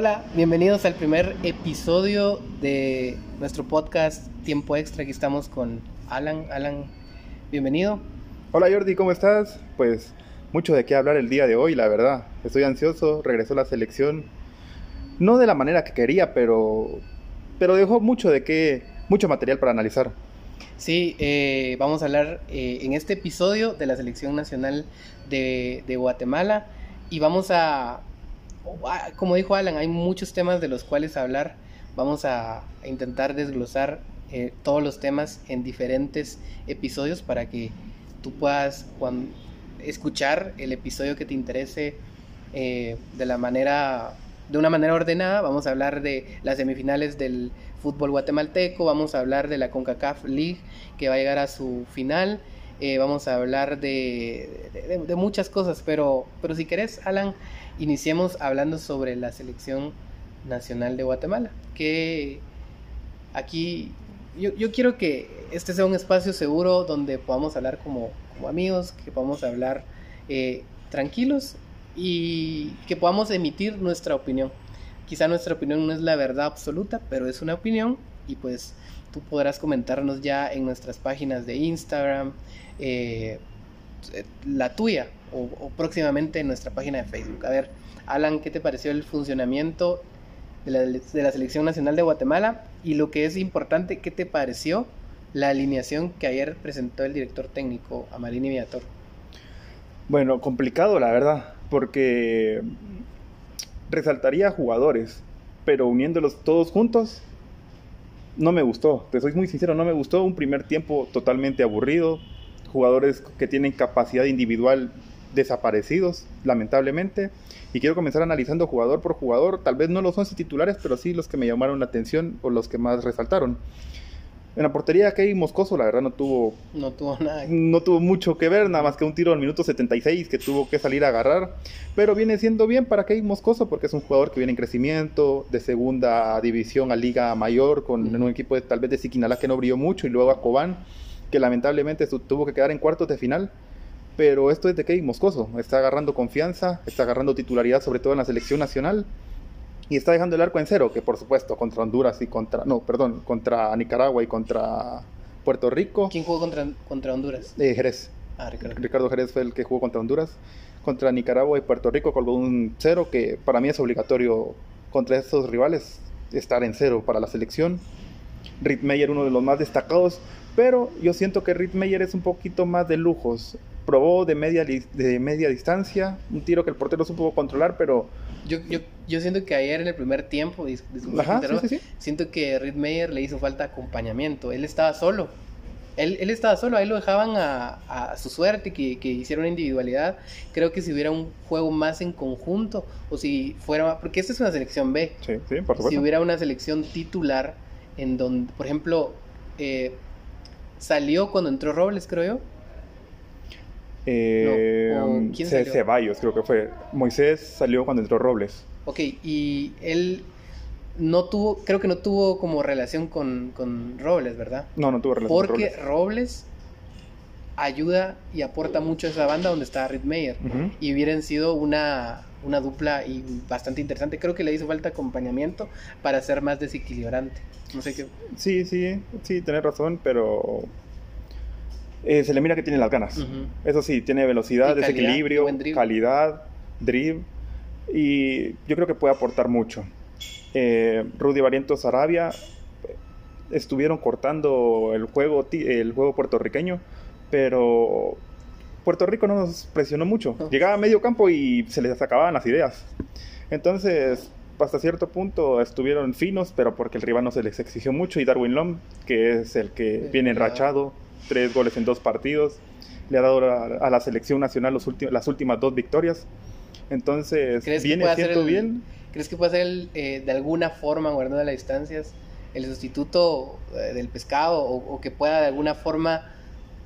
Hola, bienvenidos al primer episodio de nuestro podcast Tiempo Extra. Aquí estamos con Alan. Alan, bienvenido. Hola Jordi, ¿cómo estás? Pues mucho de qué hablar el día de hoy, la verdad. Estoy ansioso, regresó la selección. No de la manera que quería, pero, pero dejó mucho de qué, mucho material para analizar. Sí, eh, vamos a hablar eh, en este episodio de la selección nacional de, de Guatemala y vamos a, como dijo Alan, hay muchos temas de los cuales hablar. Vamos a intentar desglosar eh, todos los temas en diferentes episodios para que tú puedas escuchar el episodio que te interese de la manera de una manera ordenada. Vamos a hablar de las semifinales del fútbol guatemalteco, vamos a hablar de la CONCACAF League que va a llegar a su final, eh, vamos a hablar de, de, muchas cosas, pero, pero si querés, Alan, iniciemos hablando sobre la selección nacional de Guatemala, que aquí yo, yo quiero que este sea un espacio seguro donde podamos hablar como, como amigos, que podamos hablar eh, tranquilos y que podamos emitir nuestra opinión. Quizá nuestra opinión no es la verdad absoluta, pero es una opinión y pues tú podrás comentarnos ya en nuestras páginas de Instagram, eh, la tuya o, próximamente en nuestra página de Facebook. A ver, Alan, ¿qué te pareció el funcionamiento de la, de la Selección Nacional de Guatemala? Y lo que es importante, ¿qué te pareció la alineación que ayer presentó el director técnico Amarini Viator? Bueno, complicado la verdad, porque resaltaría jugadores, pero uniéndolos todos juntos, no me gustó. Te soy muy sincero, no me gustó. Un primer tiempo totalmente aburrido. Jugadores que tienen capacidad individual desaparecidos, lamentablemente. Y quiero comenzar analizando jugador por jugador. Tal vez no los 11 titulares, pero sí los que me llamaron la atención o los que más resaltaron. En la portería, Kevin Moscoso, la verdad, no tuvo. No tuvo nada. No tuvo mucho que ver, nada más que un tiro al minuto 76 que tuvo que salir a agarrar. Pero viene siendo bien para Kevin Moscoso porque es un jugador que viene en crecimiento, de segunda división a Liga Mayor, con un equipo de, tal vez de Siquinalá que no brilló mucho, y luego a Cobán, que lamentablemente tuvo que quedar en cuartos de final. Pero esto es de Kevin Moscoso. Está agarrando confianza, está agarrando titularidad, sobre todo en la selección nacional y está dejando el arco en cero, que por supuesto contra Honduras y contra, no, perdón, contra Nicaragua y contra Puerto Rico. ¿Quién jugó contra, contra Honduras? Eh, Jerez. Ah, Ricardo. Ricardo Jerez fue el que jugó contra Honduras. Contra Nicaragua y Puerto Rico colgó un cero, que para mí es obligatorio contra estos rivales estar en cero para la selección. Meyer, uno de los más destacados, pero yo siento que Meyer es un poquito más de lujos. Probó de media, de media distancia, un tiro que el portero supo controlar, pero yo, yo, yo siento que ayer en el primer tiempo, siento que Reed Meyer le hizo falta acompañamiento. Él estaba solo. Él, él estaba solo, ahí lo dejaban a, a su suerte, que, que hiciera una individualidad. Creo que si hubiera un juego más en conjunto, o si fuera, porque esta es una selección B. Sí, sí, por supuesto. Si hubiera una selección titular, en donde, por ejemplo, eh, salió cuando entró Robles, creo yo. Eh, ¿quién Ceballos, creo que fue. Moisés salió cuando entró Robles. Ok, y él no tuvo, creo que no tuvo como relación con, con Robles, ¿verdad? No, no tuvo relación Porque con Robles. Robles ayuda y aporta mucho a esa banda donde está Reed Meyer. Y hubieran sido una, una dupla y bastante interesante. Creo que le hizo falta acompañamiento para ser más desequilibrante. No sé qué. Sí, sí, sí, tenés razón, pero eh, se le mira que tiene las ganas. Eso sí, tiene velocidad, desequilibrio, calidad, dribble. Y yo creo que puede aportar mucho. Eh, Rudy Varientos Arabia estuvieron cortando el juego, el juego puertorriqueño, pero Puerto Rico no nos presionó mucho. Llegaba a medio campo y se les acababan las ideas. Entonces, hasta cierto punto estuvieron finos, pero porque el rival no se les exigió mucho. Y Darwin Lom, que es el que viene enrachado, tres goles en dos partidos, le ha dado a, la selección nacional los las últimas dos victorias. Entonces, viene siendo bien. ¿Crees que puede ser eh, de alguna forma, guardando las distancias, el sustituto eh, del pescado o, que pueda de alguna forma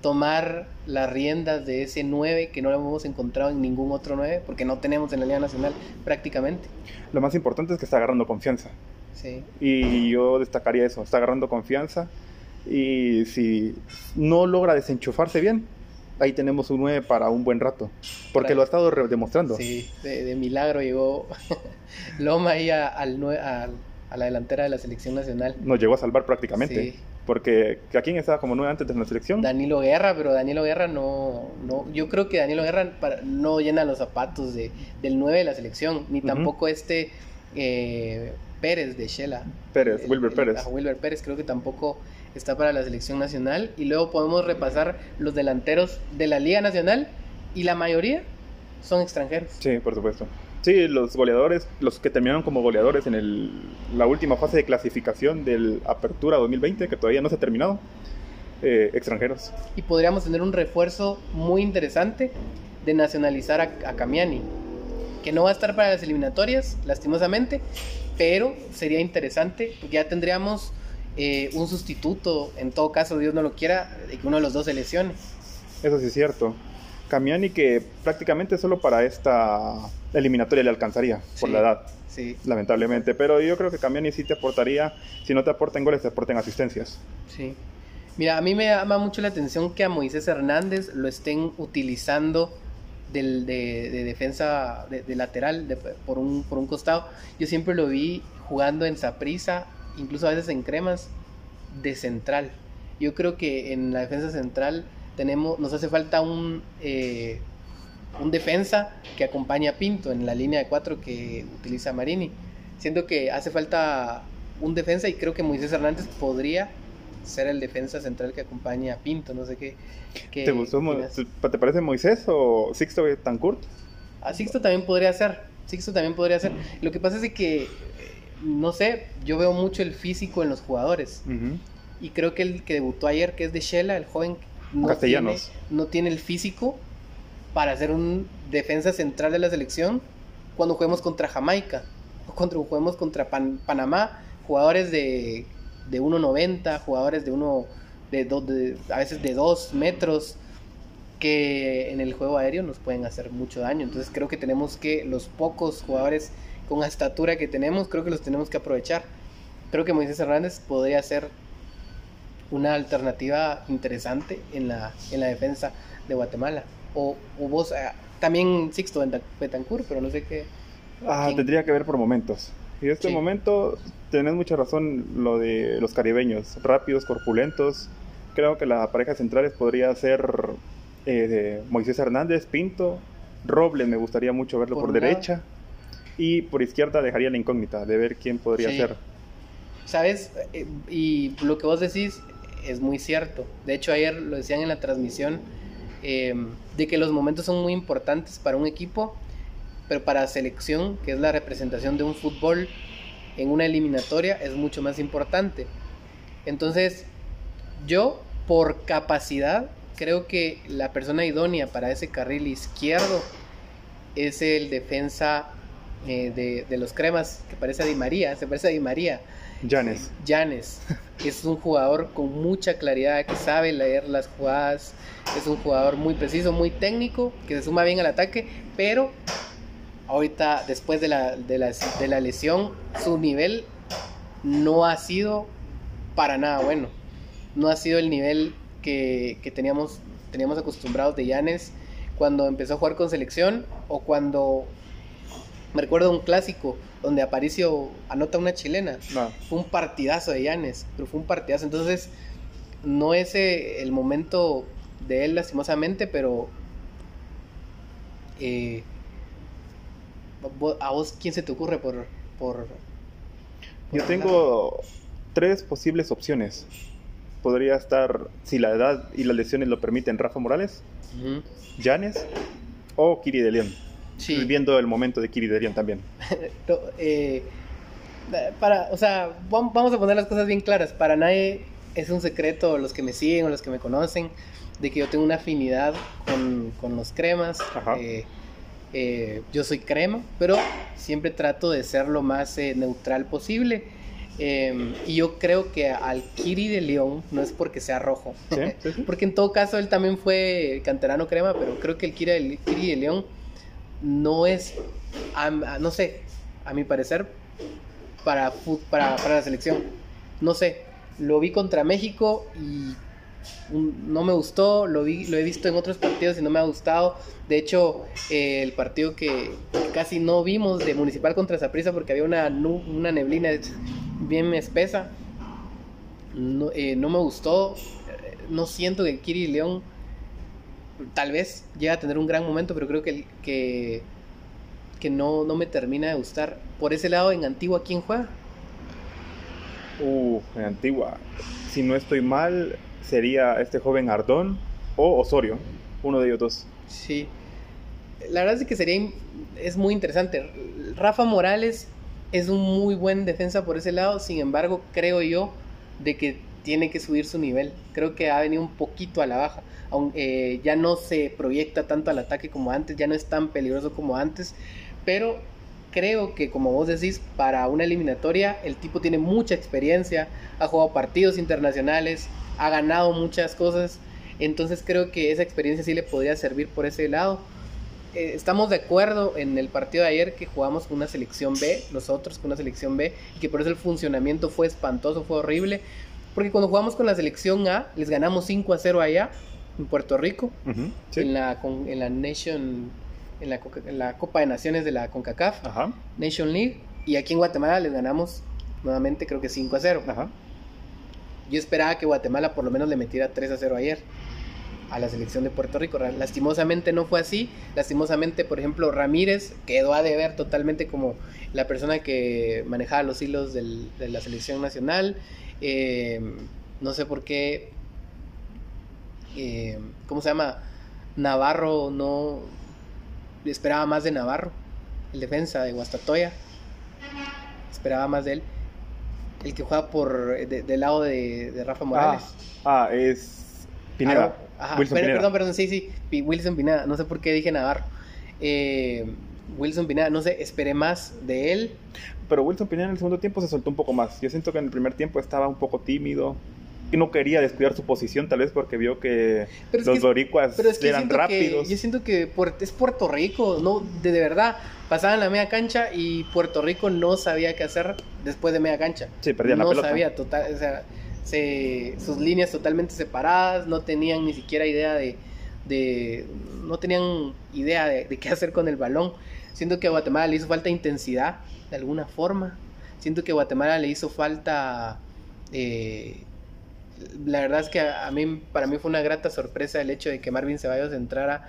tomar las riendas de ese 9 que no lo hemos encontrado en ningún otro 9 porque no tenemos en la Liga Nacional prácticamente? Lo más importante es que está agarrando confianza. Sí. Y yo destacaría eso, está agarrando confianza y si no logra desenchufarse bien, ahí tenemos un 9 para un buen rato. Porque lo ha estado demostrando. Sí, de, milagro llegó Loma ahí a, al, a, a, la delantera de la selección nacional. Nos llegó a salvar prácticamente. Sí. Porque ¿a quién estaba como 9 antes de la selección? Danilo Guerra, pero Danilo Guerra no, no yo creo que Danilo Guerra no llena los zapatos de, del 9 de la selección, ni tampoco este eh, Pérez de Shela. Pérez, Wilber Pérez. Wilber Pérez creo que tampoco está para la selección nacional. Y luego podemos repasar los delanteros de la Liga Nacional y la mayoría son extranjeros. Sí, por supuesto. Sí, los goleadores, los que terminaron como goleadores en el, la última fase de clasificación del Apertura 2020, que todavía no se ha terminado, eh, extranjeros. Y podríamos tener un refuerzo muy interesante de nacionalizar a, a Camiani, que no va a estar para las eliminatorias, lastimosamente, pero sería interesante, porque ya tendríamos eh, un sustituto, en todo caso, Dios no lo quiera, de que uno de los dos se lesione. Eso sí es cierto. Camiani que prácticamente solo para esta eliminatoria le alcanzaría por la edad. Sí. Lamentablemente. Pero yo creo que Camiani sí te aportaría, si no te aportan goles, te aporten asistencias. Sí. Mira, a mí me llama mucho la atención que a Moisés Hernández lo estén utilizando del, de, defensa de, lateral por, un, por un costado. Yo siempre lo vi jugando en Saprisa incluso a veces en cremas, de central. Yo creo que en la defensa central tenemos, nos hace falta un, eh, un defensa que acompañe a Pinto en la línea de cuatro que utiliza Marini. Siento que hace falta un defensa y creo que Moisés Hernández podría ser el defensa central que acompañe a Pinto. No sé qué. ¿Te gustó? ¿Te parece Moisés o Sixto Betancourt? A Sixto también podría ser. Sixto también podría ser. Lo que pasa es que no sé, yo veo mucho el físico en los jugadores. Y creo que el que debutó ayer, que es de Shela, el joven, no tiene, no tiene el físico para ser un defensa central de la selección cuando juguemos contra Jamaica o cuando juguemos contra Panamá, jugadores de, de 1.90, jugadores de uno de, de, a veces de 2 metros que en el juego aéreo nos pueden hacer mucho daño. Entonces creo que tenemos que los pocos jugadores con la estatura que tenemos, creo que los tenemos que aprovechar. Creo que Moisés Hernández podría ser una alternativa interesante en la, en la defensa de Guatemala. O, vos, eh, también Sixto Betancourt, pero no sé qué. Ah, tendría que ver por momentos. Y en este momento tenés mucha razón lo de los caribeños, rápidos, corpulentos. Creo que la pareja centrales podría ser eh, Moisés Hernández, Pinto, Robles, me gustaría mucho verlo por, derecha. Y por izquierda dejaría la incógnita de ver quién podría ser. ¿Sabes? Eh, y lo que vos decís es muy cierto. De hecho, ayer lo decían en la transmisión, em, de que los momentos son muy importantes para un equipo, pero para selección, que es la representación de un fútbol en una eliminatoria, es mucho más importante. Entonces, yo, por capacidad, creo que la persona idónea para ese carril izquierdo es el defensa eh, de, los cremas, que parece a Di María, se parece a Di María. Janes. Janes. Es un jugador con mucha claridad, que sabe leer las jugadas, es un jugador muy preciso, muy técnico, que se suma bien al ataque, pero ahorita, después de la, de la, de la lesión, su nivel no ha sido para nada bueno. No ha sido el nivel que, que teníamos, teníamos acostumbrados de Janes cuando empezó a jugar con selección o cuando me recuerdo un clásico donde Aparicio anota una chilena. Fue un partidazo de Llanes, pero fue un partidazo. Entonces, no es eh, el momento de él lastimosamente, pero eh, a vos quién se te ocurre por, por, yo tengo tres posibles opciones. Podría estar si la edad y las lesiones lo permiten Rafa Morales Llanes o Kiri de León viviendo el momento de Kiri también. Eh, para, o sea, vamos a poner las cosas bien claras. Para nadie es un secreto, los que me siguen o los que me conocen, de que yo tengo una afinidad con, los cremas. Eh, eh, yo soy crema, pero siempre trato de ser lo más neutral posible. Em, y yo creo que al Kiri de León no es porque sea rojo, porque en todo caso él también fue canterano crema, pero creo que el Kiri, el Kiri de León no es, no sé, a mi parecer, para, para, la selección. No sé, lo vi contra México y no me gustó, lo, vi, lo he visto en otros partidos y no me ha gustado. De hecho, eh, el partido que casi no vimos de Municipal contra Zaprisa porque había una, una neblina bien espesa, no, eh, no me gustó. No siento que Kiri León tal vez llegue a tener un gran momento, pero creo que, que, que no, no me termina de gustar. Por ese lado, en Antigua, ¿quién juega? Uh, en Antigua. Si no estoy mal, sería este joven Ardón o Osorio, uno de ellos dos. Sí. La verdad es que sería es muy interesante. Rafa Morales es un muy buen defensa por ese lado, sin embargo, creo yo de que tiene que subir su nivel. Creo que ha venido un poquito a la baja. Aunque, eh, ya no se proyecta tanto al ataque como antes, ya no es tan peligroso como antes, pero creo que como vos decís, para una eliminatoria el tipo tiene mucha experiencia, ha jugado partidos internacionales, ha ganado muchas cosas, entonces creo que esa experiencia sí le podría servir por ese lado. Eh, estamos de acuerdo en el partido de ayer que jugamos con una selección B, nosotros con una selección B, y que por eso el funcionamiento fue espantoso, fue horrible, porque cuando jugamos con la selección A, les ganamos 5 a 0 allá, en Puerto Rico, en, la, en la Nation en la, Copa de Naciones de la CONCACAF, Nation League, y aquí en Guatemala les ganamos nuevamente creo que 5 a 0. Yo esperaba que Guatemala por lo menos le metiera 3 a 0 ayer a la selección de Puerto Rico. Lastimosamente no fue así. Lastimosamente, por ejemplo, Ramírez quedó a deber totalmente como la persona que manejaba los hilos de la selección nacional. Eh, no sé por qué. Eh, ¿Cómo se llama? Navarro no, esperaba más de Navarro, el defensa de Guastatoya. Esperaba más de él. El que juega por del lado de, Rafa Morales. Ah, ah es Pineda. Ah, Wilson Pineda. Perdón, perdón, sí, sí. Wilson Pineda. No sé por qué dije Navarro. Eh, Wilson Pineda, no sé, esperé más de él. Pero Wilson Pineda en el segundo tiempo se soltó un poco más. Yo siento que en el primer tiempo estaba un poco tímido no quería descuidar su posición, tal vez porque vio que los boricuas eran rápidos. yo siento que es Puerto Rico, no de, verdad. Pasaban la media cancha y Puerto Rico no sabía qué hacer después de media cancha. Sí, perdían la pelota. No sabía, total, o sea, sus líneas totalmente separadas, no tenían ni siquiera idea de, no tenían idea de, qué hacer con el balón. Siento que a Guatemala le hizo falta intensidad, de alguna forma. Siento que a Guatemala le hizo falta eh, la verdad es que a, mí, para mí fue una grata sorpresa el hecho de que Marvin Ceballos entrara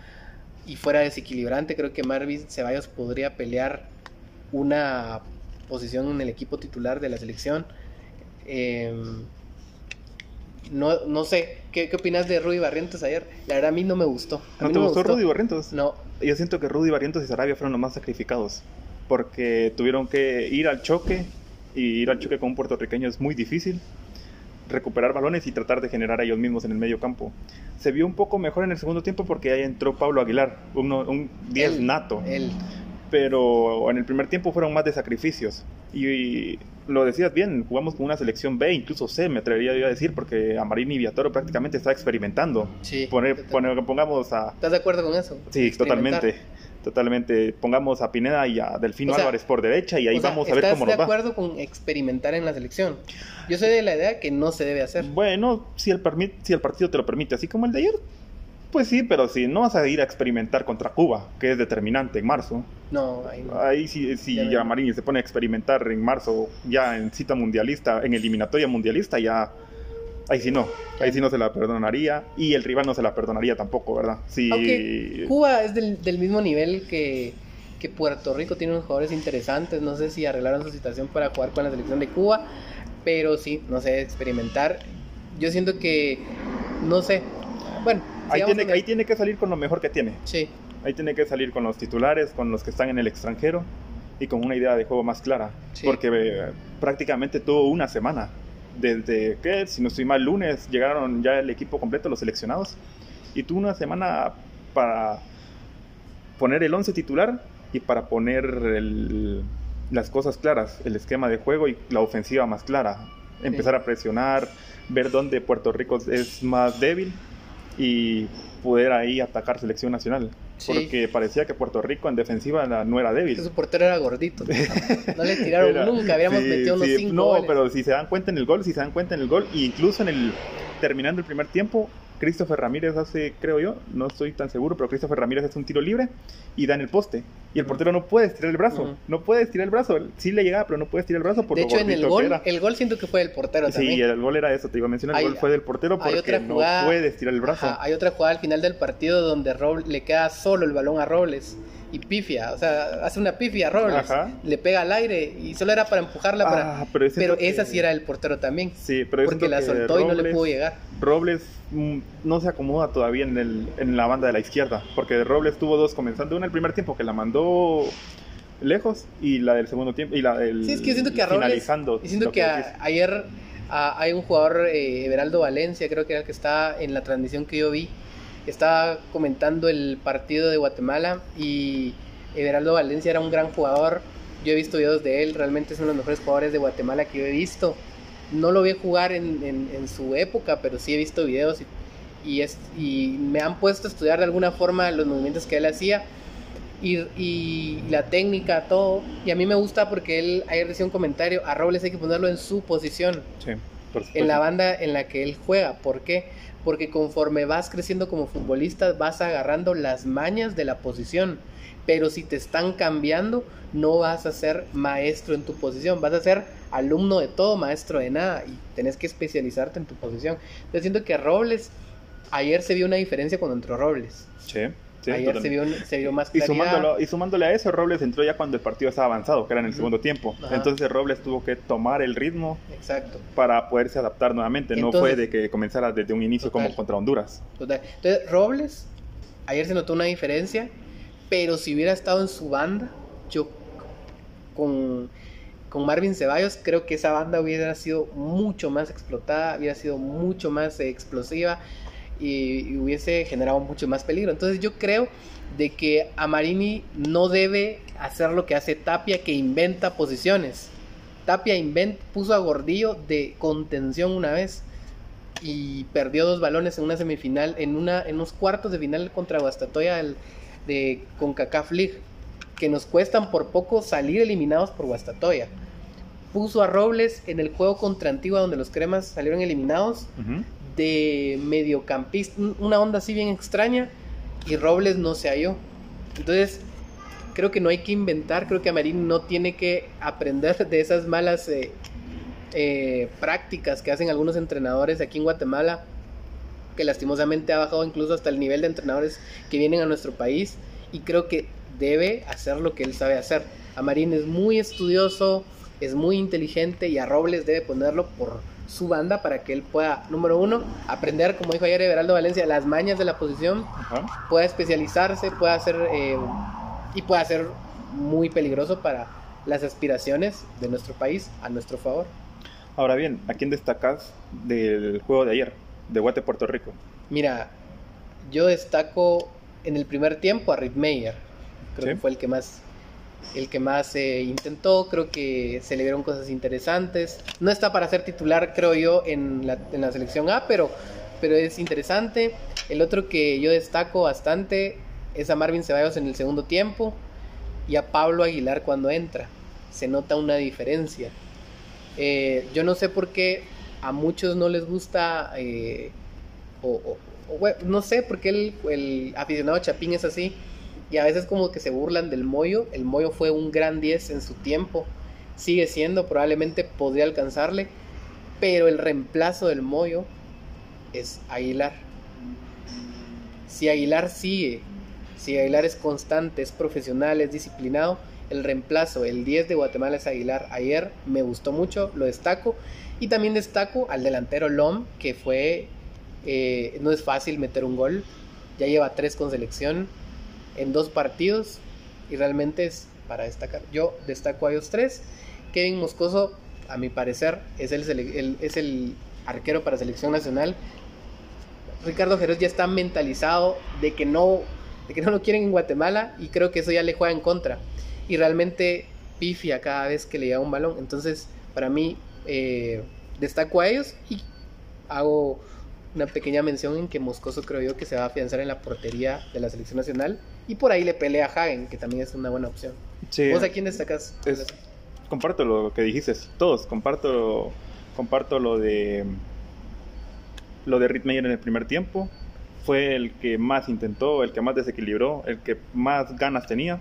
y fuera desequilibrante. Creo que Marvin Ceballos podría pelear una posición en el equipo titular de la selección. Em, no, no sé, ¿qué, ¿qué, opinas de Rudy Barrientos ayer? La verdad a mí no me gustó. ¿No te gustó, Rudy Barrientos? No. Yo siento que Rudy Barrientos y Sarabia fueron los más sacrificados porque tuvieron que ir al choque y ir al choque con un puertorriqueño es muy difícil recuperar balones y tratar de generar a ellos mismos en el medio campo. Se vio un poco mejor en el segundo tiempo porque ahí entró Pablo Aguilar, un 10 nato. Pero en el primer tiempo fueron más de sacrificios. Y, lo decías bien, jugamos con una selección B, incluso C, me atrevería a decir, porque Amarini y Viatoro prácticamente está experimentando. Sí. Poner, pongamos a... ¿Estás de acuerdo con eso? Sí, totalmente totalmente. Pongamos a Pineda y a Delfino Álvarez por derecha y ahí vamos a ver cómo nos va. ¿Estás de acuerdo con experimentar en la selección? Yo soy de la idea que no se debe hacer. Bueno, si el, si el partido te lo permite, así como el de ayer, pues sí, pero si no vas a ir a experimentar contra Cuba, que es determinante en marzo. No, ahí no. Ahí si, si ya, Marini se pone a experimentar en marzo, ya en cita mundialista, en eliminatoria mundialista, ya Ahí sí no, ahí sí no se la perdonaría y el rival no se la perdonaría tampoco, ¿verdad? Sí. Cuba es del, mismo nivel que, que, Puerto Rico, tiene unos jugadores interesantes, no sé si arreglaron su situación para jugar con la selección de Cuba, pero sí, no sé, experimentar. Yo siento que, no sé, bueno. Ahí tiene, ahí tiene que salir con lo mejor que tiene. Sí. Ahí tiene que salir con los titulares, con los que están en el extranjero y con una idea de juego más clara. Porque eh, prácticamente tuvo una semana desde que, si no estoy mal, lunes llegaron ya el equipo completo, los seleccionados, y tuvo una semana para poner el 11 titular y para poner las cosas claras, el esquema de juego y la ofensiva más clara, empezar a presionar, ver dónde Puerto Rico es más débil y poder ahí atacar selección nacional. Porque parecía que Puerto Rico en defensiva no era débil. Su portero era gordito. No le tiraron nunca, habíamos metido unos cinco No, pero si se dan cuenta en el gol, si se dan cuenta en el gol, incluso en el terminando el primer tiempo, Christopher Ramírez hace, creo yo, no estoy tan seguro, pero Christopher Ramírez hace un tiro libre y da en el poste. Y el portero no puede estirar el brazo. No puede estirar el brazo. Sí le llegaba, pero no puede estirar el brazo por De hecho, en el gol, el gol siento que fue del portero también. Sí, el gol era eso, te iba a mencionar. El gol fue del portero porque no puede estirar el brazo. hay otra jugada al final del partido donde Robles, le queda solo el balón a Robles y pifia, o sea, hace una pifia a Robles, le pega al aire y solo era para empujarla para... Ah, pero, esa sí era el portero también. Sí, pero porque la soltó y no le pudo llegar. Robles mm, no se acomoda todavía en, el, en la banda de la izquierda, porque Robles tuvo dos comenzando, una el primer tiempo que la mandó lejos y la del segundo tiempo y la del sí, es que siento que a Robles, finalizando. Y siento que, ayer hay un jugador, eh, Everaldo Valencia, creo que era el que está en la transmisión que yo vi, estaba comentando el partido de Guatemala y Everaldo Valencia era un gran jugador. Yo he visto videos de él, realmente es uno de los mejores jugadores de Guatemala que yo he visto. No lo vi jugar en, en, su época, pero sí he visto videos y, es, y me han puesto a estudiar de alguna forma los movimientos que él hacía y, y, la técnica, todo. Y a mí me gusta porque él ayer decía un comentario, a Robles hay que ponerlo en su posición. Sí, en la banda en la que él juega. ¿Por qué? Porque conforme vas creciendo como futbolista vas agarrando las mañas de la posición, pero si te están cambiando no vas a ser maestro en tu posición, vas a ser alumno de todo, maestro de nada y tenés que especializarte en tu posición. Yo siento que Robles, ayer se vio una diferencia cuando entró Robles. Sí. Ayer se vio, se vio, más claridad. Y sumándole, a eso, Robles entró ya cuando el partido estaba avanzado, que era en el segundo tiempo. Entonces Robles tuvo que tomar el ritmo Exacto. para poderse adaptar nuevamente. no fue de que comenzara desde un inicio como contra Honduras. Entonces Robles, ayer se notó una diferencia, pero si hubiera estado en su banda, yo con, con Marvin Ceballos, creo que esa banda hubiera sido mucho más explotada, hubiera sido mucho más explosiva y, hubiese generado mucho más peligro. Entonces yo creo de que Amarini no debe hacer lo que hace Tapia, que inventa posiciones. Tapia invent, puso a Gordillo de contención una vez y perdió dos balones en una semifinal, en, una, en unos cuartos de final contra Guastatoya de CONCACAF League, que nos cuestan por poco salir eliminados por Guastatoya. Puso a Robles en el juego contra Antigua, donde los cremas salieron eliminados de mediocampista, una onda así bien extraña, y Robles no se halló. Entonces, creo que no hay que inventar, creo que Amarín no tiene que aprender de esas malas eh, eh, prácticas que hacen algunos entrenadores aquí en Guatemala, que lastimosamente ha bajado incluso hasta el nivel de entrenadores que vienen a nuestro país, y creo que debe hacer lo que él sabe hacer. Amarín es muy estudioso, es muy inteligente y a Robles debe ponerlo por su banda para que él pueda, número uno, aprender, como dijo ayer Everaldo Valencia, las mañas de la posición, pueda especializarse, pueda hacer eh, y pueda ser muy peligroso para las aspiraciones de nuestro país a nuestro favor. Ahora bien, ¿a quién destacas del juego de ayer, de Guate Puerto Rico? Mira, yo destaco en el primer tiempo a Rick Meyer, creo que fue el que más el que más eh, intentó, creo que se le vieron cosas interesantes. No está para ser titular, creo yo, en la, selección A, pero, pero es interesante. El otro que yo destaco bastante es a Marvin Ceballos en el segundo tiempo y a Pablo Aguilar cuando entra. Se nota una diferencia. Eh, yo no sé por qué a muchos no les gusta, eh, o, no sé por qué el aficionado Chapín es así y a veces como que se burlan del Moyo. El Moyo fue un gran 10 en su tiempo, sigue siendo, probablemente podría alcanzarle, pero el reemplazo del Moyo es Aguilar. Si Aguilar sigue, si Aguilar es constante, es profesional, es disciplinado, el reemplazo, el 10 de Guatemala es Aguilar. Ayer me gustó mucho, lo destaco. Y también destaco al delantero Lom, que fue, eh, no es fácil meter un gol, ya lleva tres con selección en dos partidos y realmente es para destacar. Yo destaco a ellos tres. Kevin Moscoso, a mi parecer, es el, es el arquero para selección nacional. Ricardo Jerez ya está mentalizado de que no de que no lo quieren en Guatemala y creo que eso ya le juega en contra. Y realmente pifia cada vez que le llega un balón. Entonces, para mí, eh, destaco a ellos y hago una pequeña mención en que Moscoso creo yo que se va a afianzar en la portería de la selección nacional y por ahí le pelea a Hagen, que también es una buena opción. ¿Vos a quién destacas? comparto lo que dijiste, todos, comparto, comparto lo de lo de Ritmeyer en el primer tiempo. Fue el que más intentó, el que más desequilibró, el que más ganas tenía.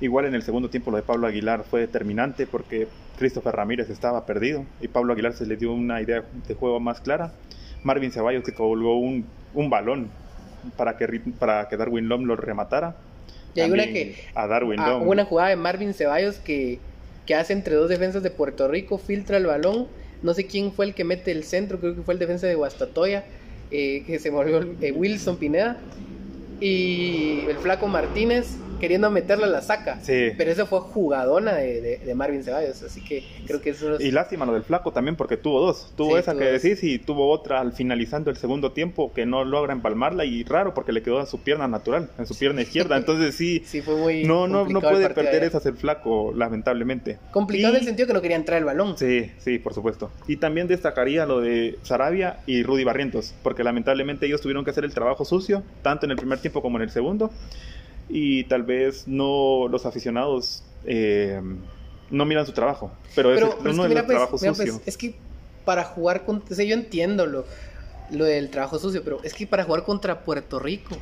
Igual en el segundo tiempo lo de Pablo Aguilar fue determinante porque Christopher Ramírez estaba perdido y Pablo Aguilar se le dio una idea de juego más clara. Marvin Ceballos que colgó un, un balón para que, para que Darwin Lom lo rematara. Y hay una que. A Darwin Lom. una jugada de Marvin Ceballos que, que hace entre dos defensas de Puerto Rico, filtra el balón. No sé quién fue el que mete el centro, creo que fue el defensa de Guastatoya, eh, que se volvió eh, Wilson Pineda. Y el flaco Martínez queriendo meterla la saca. Sí. Pero eso fue jugadona de, de, Marvin Ceballos, así que creo que eso Y lástima lo del flaco también porque tuvo dos. Tuvo esa que decís y tuvo otra al finalizando el segundo tiempo que no logra empalmarla y raro porque le quedó a su pierna natural, en su pierna izquierda. Entonces sí, sí fue muy no, no, no puede perder esas el flaco, lamentablemente. Complicado en el sentido que no quería entrar el balón. Sí, sí, por supuesto. Y también destacaría lo de Sarabia y Rudy Barrientos, porque lamentablemente ellos tuvieron que hacer el trabajo sucio, tanto en el primer tiempo como en el segundo y tal vez no los aficionados eh, no miran su trabajo, pero, es, uno de los trabajos sucios. es que para jugar contra, yo entiendo lo, lo del trabajo sucio, pero es que para jugar contra Puerto Rico,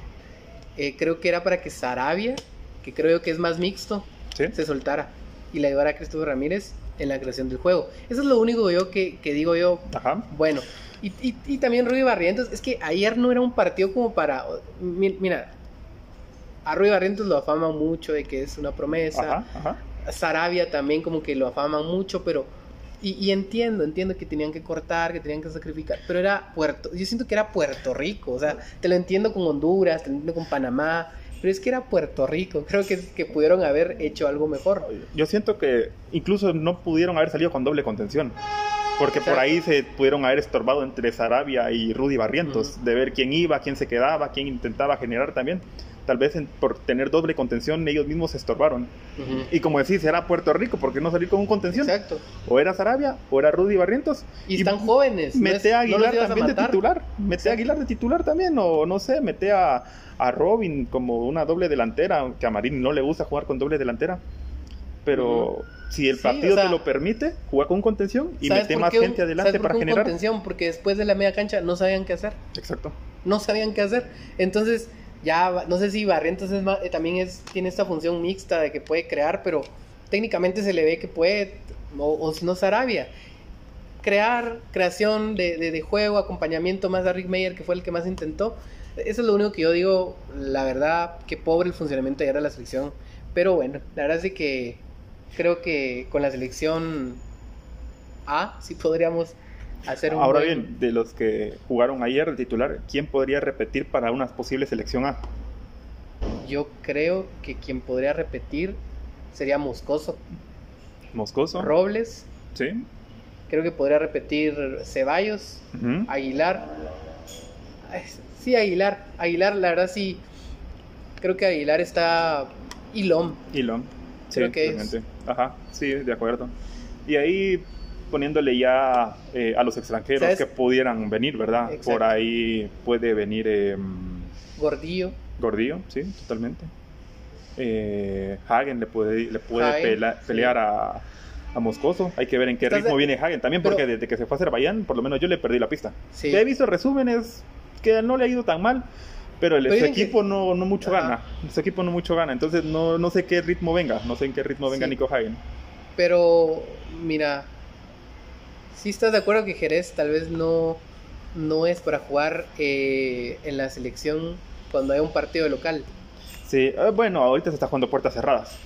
eh, creo que era para que Sarabia, que creo que es más mixto, se soltara y le ayudara a Cristóbal Ramírez en la creación del juego. Eso es lo único yo que, que digo yo. Ajá. Bueno, y, y, y, también Rudy Barrientos, es que ayer no era un partido como para. Mira, a Rui Barrientos lo afaman mucho de que es una promesa. Sarabia también como que lo afaman mucho, pero... Y, entiendo, entiendo que tenían que cortar, que tenían que sacrificar, pero era Puerto... Yo siento que era Puerto Rico, o sea, te lo entiendo con Honduras, te lo entiendo con Panamá, pero es que era Puerto Rico. Creo que, que pudieron haber hecho algo mejor. Yo siento que incluso no pudieron haber salido con doble contención. Porque por ahí se pudieron haber estorbado entre Sarabia y Rudy Barrientos, de ver quién iba, quién se quedaba, quién intentaba generar también tal vez por tener doble contención ellos mismos se estorbaron. Y como decís, era Puerto Rico, ¿por qué no salir con un contención? Exacto. O era Sarabia, o era Rudy Barrientos. Y, están jóvenes. Mete a Aguilar también de titular. Mete a Aguilar de titular también, o no sé, mete a, a Robin como una doble delantera, que a Marín no le gusta jugar con doble delantera. Pero si el partido te lo permite, juega con contención y mete más gente adelante para generar. contención? Porque después de la media cancha no sabían qué hacer. Exacto. No sabían qué hacer. Entonces ya no sé si Barrientos es eh, también tiene esta función mixta de que puede crear, pero técnicamente se le ve que puede, o, si no Sarabia. Crear, creación de, juego, acompañamiento más a Rick Meyer, que fue el que más intentó. Eso es lo único que yo digo, la verdad, que pobre el funcionamiento ayer de la selección. Pero bueno, la verdad es que creo que con la selección A sí podríamos Ahora bien, de los que jugaron ayer el titular, ¿quién podría repetir para una posible selección A? Yo creo que quien podría repetir sería Moscoso. Moscoso. Robles. Sí. Creo que podría repetir Ceballos, Aguilar. Sí, Aguilar. Aguilar, la verdad sí. Creo que Aguilar está. Ilom. Ilom. Sí, creo que Ajá, sí, de acuerdo. Y ahí poniéndole ya eh, a los extranjeros que pudieran venir, ¿verdad? Por ahí puede venir... Eh, Gordillo. Gordillo, sí, totalmente. Eh, Hagen le puede, le puede pelear a, a, Moscoso. Hay que ver en qué ritmo viene Hagen también, porque desde que se fue a Azerbaiyán, por lo menos yo le perdí la pista. He visto resúmenes que no le ha ido tan mal, pero el, su equipo no, no mucho gana. Su equipo no mucho gana. Entonces no, no sé qué ritmo venga. No sé en qué ritmo venga Nico Hagen. Pero, mira, si estás de acuerdo que Jerez tal vez no, no es para jugar eh, en la selección cuando hay un partido local. Sí, eh, bueno, ahorita se está jugando puertas cerradas.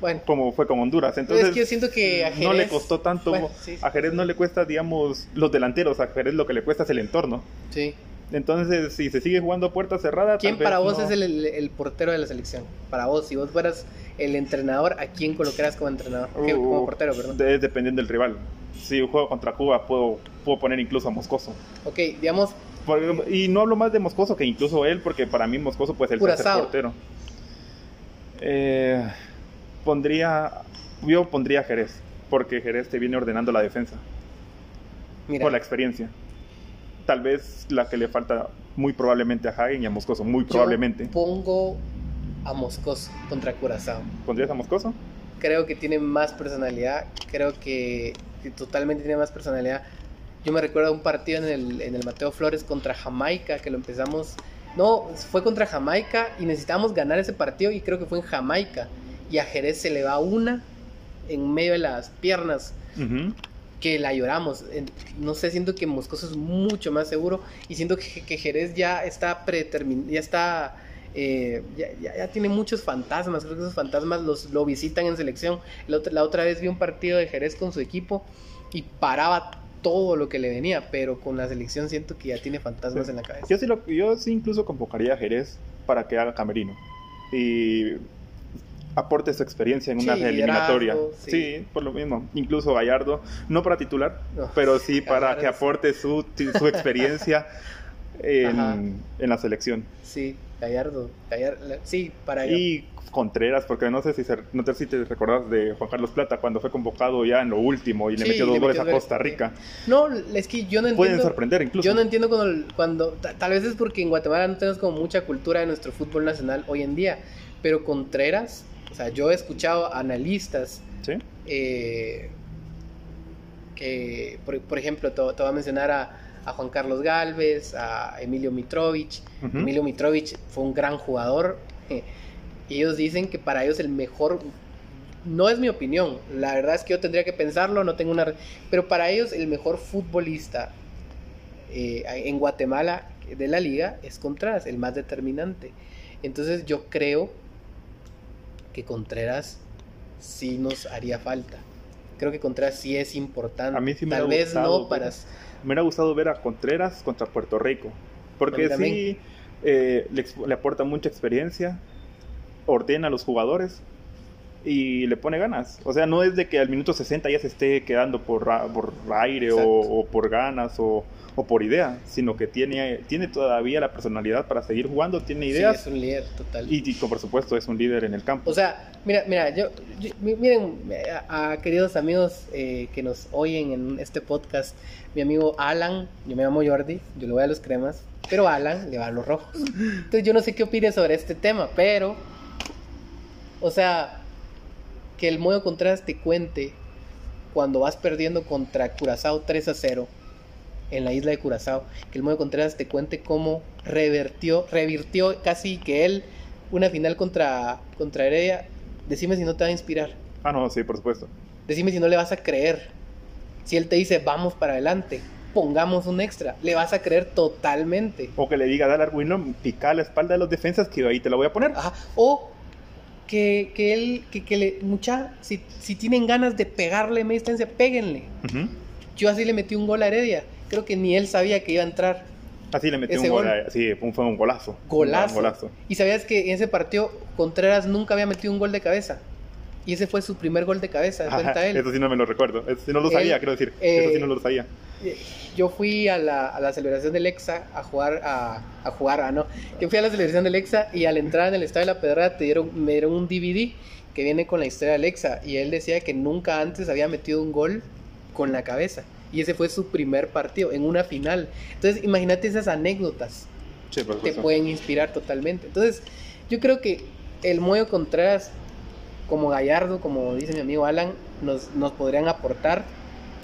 Bueno. Como fue con Honduras. Entonces, es que yo siento que a Jerez, no le costó tanto. A Jerez no le cuesta, digamos, los delanteros. A Jerez lo que le cuesta es el entorno. Sí. Entonces, si se sigue jugando puertas cerradas. ¿Quién para vos es el, portero de la selección? Para vos, si vos fueras el entrenador, ¿a quién colocaras como entrenador? como uh, portero, perdón. dependiendo del rival. Si juego contra Cuba, puedo, puedo poner incluso a Moscoso. Ok, digamos. y no hablo más de Moscoso que incluso él, porque para mí Moscoso puede ser el tercer portero. Eh, pondría. Yo pondría Jerez, porque Jerez te viene ordenando la defensa. Mira. Por la experiencia tal vez la que le falta muy probablemente a Hagen y a Moscoso, muy probablemente. pongo a Moscoso contra Curazao. ¿Pondrías a Moscoso? Creo que tiene más personalidad, creo que, totalmente tiene más personalidad. Yo me recuerdo un partido en el, en el Mateo Flores contra Jamaica, que lo empezamos... No, fue contra Jamaica y necesitábamos ganar ese partido y creo que fue en Jamaica. Y a Jerez se le va una en medio de las piernas. Que la lloramos. No sé, siento que Moscoso es mucho más seguro. Y siento que, que Jerez ya está predeterminado. Ya está. Eh, ya, ya, tiene muchos fantasmas. Creo que esos fantasmas los, lo visitan en selección. La otra, la otra vez vi un partido de Jerez con su equipo y paraba todo lo que le venía, pero con la selección siento que ya tiene fantasmas en la cabeza. Yo sí, lo, yo sí incluso convocaría a Jerez para que haga camerino y aporte su experiencia en una eliminatoria. Sí. por lo mismo. Incluso Gallardo, no para titular, pero sí para que aporte su, su experiencia en, en, la selección. Sí, Gallardo, Gallardo sí, para Y Contreras, porque no sé si, no sé si te recordás de Juan Carlos Plata cuando fue convocado ya en lo último y le metió dos goles a Costa Rica. No, es que yo no entiendo. Pueden sorprender incluso. Yo no entiendo cuando, cuando tal vez es porque en Guatemala no tenemos como mucha cultura de nuestro fútbol nacional hoy en día, pero Contreras, o sea, yo he escuchado analistas eh, que, por, ejemplo, te, voy a mencionar a, a Juan Carlos Galvez, a Emilio Mitrovich. Emilio Mitrovich fue un gran jugador. Y ellos dicen que para ellos el mejor, no es mi opinión, la verdad es que yo tendría que pensarlo, no tengo una... Pero para ellos el mejor futbolista eh, en Guatemala de la liga es Contreras, el más determinante. Entonces yo creo que Contreras sí nos haría falta. Creo que Contreras sí es importante. A mí sí me Tal vez no para... Me hubiera gustado ver a Contreras contra Puerto Rico. Porque sí eh, le aporta mucha experiencia ordena a los jugadores y le pone ganas. O sea, no es de que al minuto 60 ya se esté quedando por, por aire o, por ganas o, por idea, sino que tiene, tiene todavía la personalidad para seguir jugando, tiene ideas. es un líder total. Y, por supuesto es un líder en el campo. O sea, mira, mira, yo, miren, a, queridos amigos eh, que nos oyen en este podcast, mi amigo Alan, yo me llamo Jordi, yo le voy a los cremas, pero Alan le va a los rojos. Entonces yo no sé qué opine sobre este tema, pero o sea, que el modo Contreras te cuente cuando vas perdiendo contra Curazao 3 a 0 en la isla de Curazao, que el modo Contreras te cuente cómo revertió, revirtió casi que él una final contra, contra Heredia. Decime si no te va a inspirar. Ah, no, sí, por supuesto. Decime si no le vas a creer. Si él te dice, vamos para adelante, pongamos un extra, le vas a creer totalmente. O que le diga, dale Arguino, pica la espalda de los defensas que ahí te la voy a poner. Ajá. O que, que él, que, que le, mucha, si, si, tienen ganas de pegarle media distancia, péguenle. Yo así le metí un gol a Heredia. Creo que ni él sabía que iba a entrar. Así le metí un gol, sí, fue un golazo. Golazo. Y sabías que en ese partido Contreras nunca había metido un gol de cabeza. Y ese fue su primer gol de cabeza, de cuenta él. Eso sí no me lo recuerdo. Eso sí no lo sabía, quiero decir. eso sí no lo sabía. Eh, yo fui a la, a la celebración del EXA a jugar, a, a jugar, ah, no. Yo fui a la celebración del EXA y al entrar en el Estadio de la Pedrada te dieron, me dieron un DVD que viene con la historia del EXA. Y él decía que nunca antes había metido un gol con la cabeza. Y ese fue su primer partido, en una final. Entonces, imagínate esas anécdotas. Sí, te pueden inspirar totalmente. Entonces, yo creo que el Moyo Contreras, como Gallardo, como dice mi amigo Alan, nos, nos podrían aportar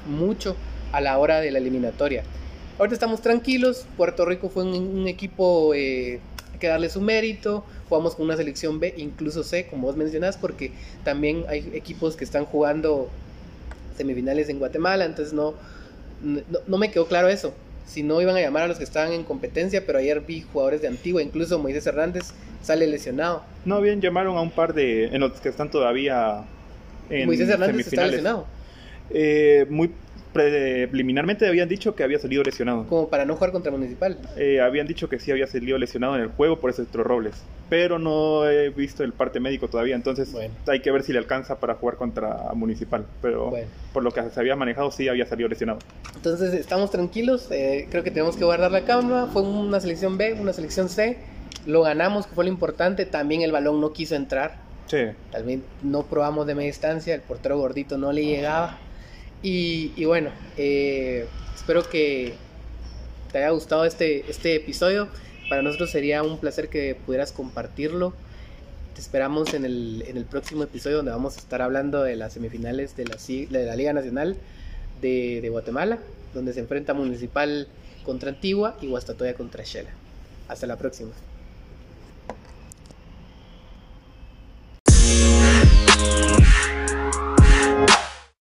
mucho a la hora de la eliminatoria. Ahorita estamos tranquilos, Puerto Rico fue un, equipo eh, que darle su mérito, jugamos con una selección B, incluso C, como vos mencionás, porque también hay equipos que están jugando semifinales en Guatemala, entonces no, no, me quedó claro eso. Si no iban a llamar a los que estaban en competencia, pero ayer vi jugadores de Antigua, incluso Moisés Hernández sale lesionado. No, bien, llamaron a un par de en los que están todavía en Moisés Hernández está lesionado. Eh, muy preliminarmente habían dicho que había salido lesionado. Como para no jugar contra Municipal. Eh, habían dicho que sí había salido lesionado en el juego por ese Robles. Pero no he visto el parte médico todavía, entonces hay que ver si le alcanza para jugar contra Municipal. Pero por lo que se había manejado, sí había salido lesionado. Entonces estamos tranquilos, eh, creo que tenemos que guardar la calma. Fue una selección B, una selección C. Lo ganamos, que fue lo importante. También el balón no quiso entrar. Sí. También no probamos de media distancia, el portero gordito no le llegaba. Y, bueno, eh, espero que te haya gustado este, este episodio. Para nosotros sería un placer que pudieras compartirlo. Te esperamos en el, en el próximo episodio donde vamos a estar hablando de las semifinales de la, de la Liga Nacional de, de Guatemala. donde se enfrenta Municipal contra Antigua y Guastatoya contra Shela. Hasta la próxima.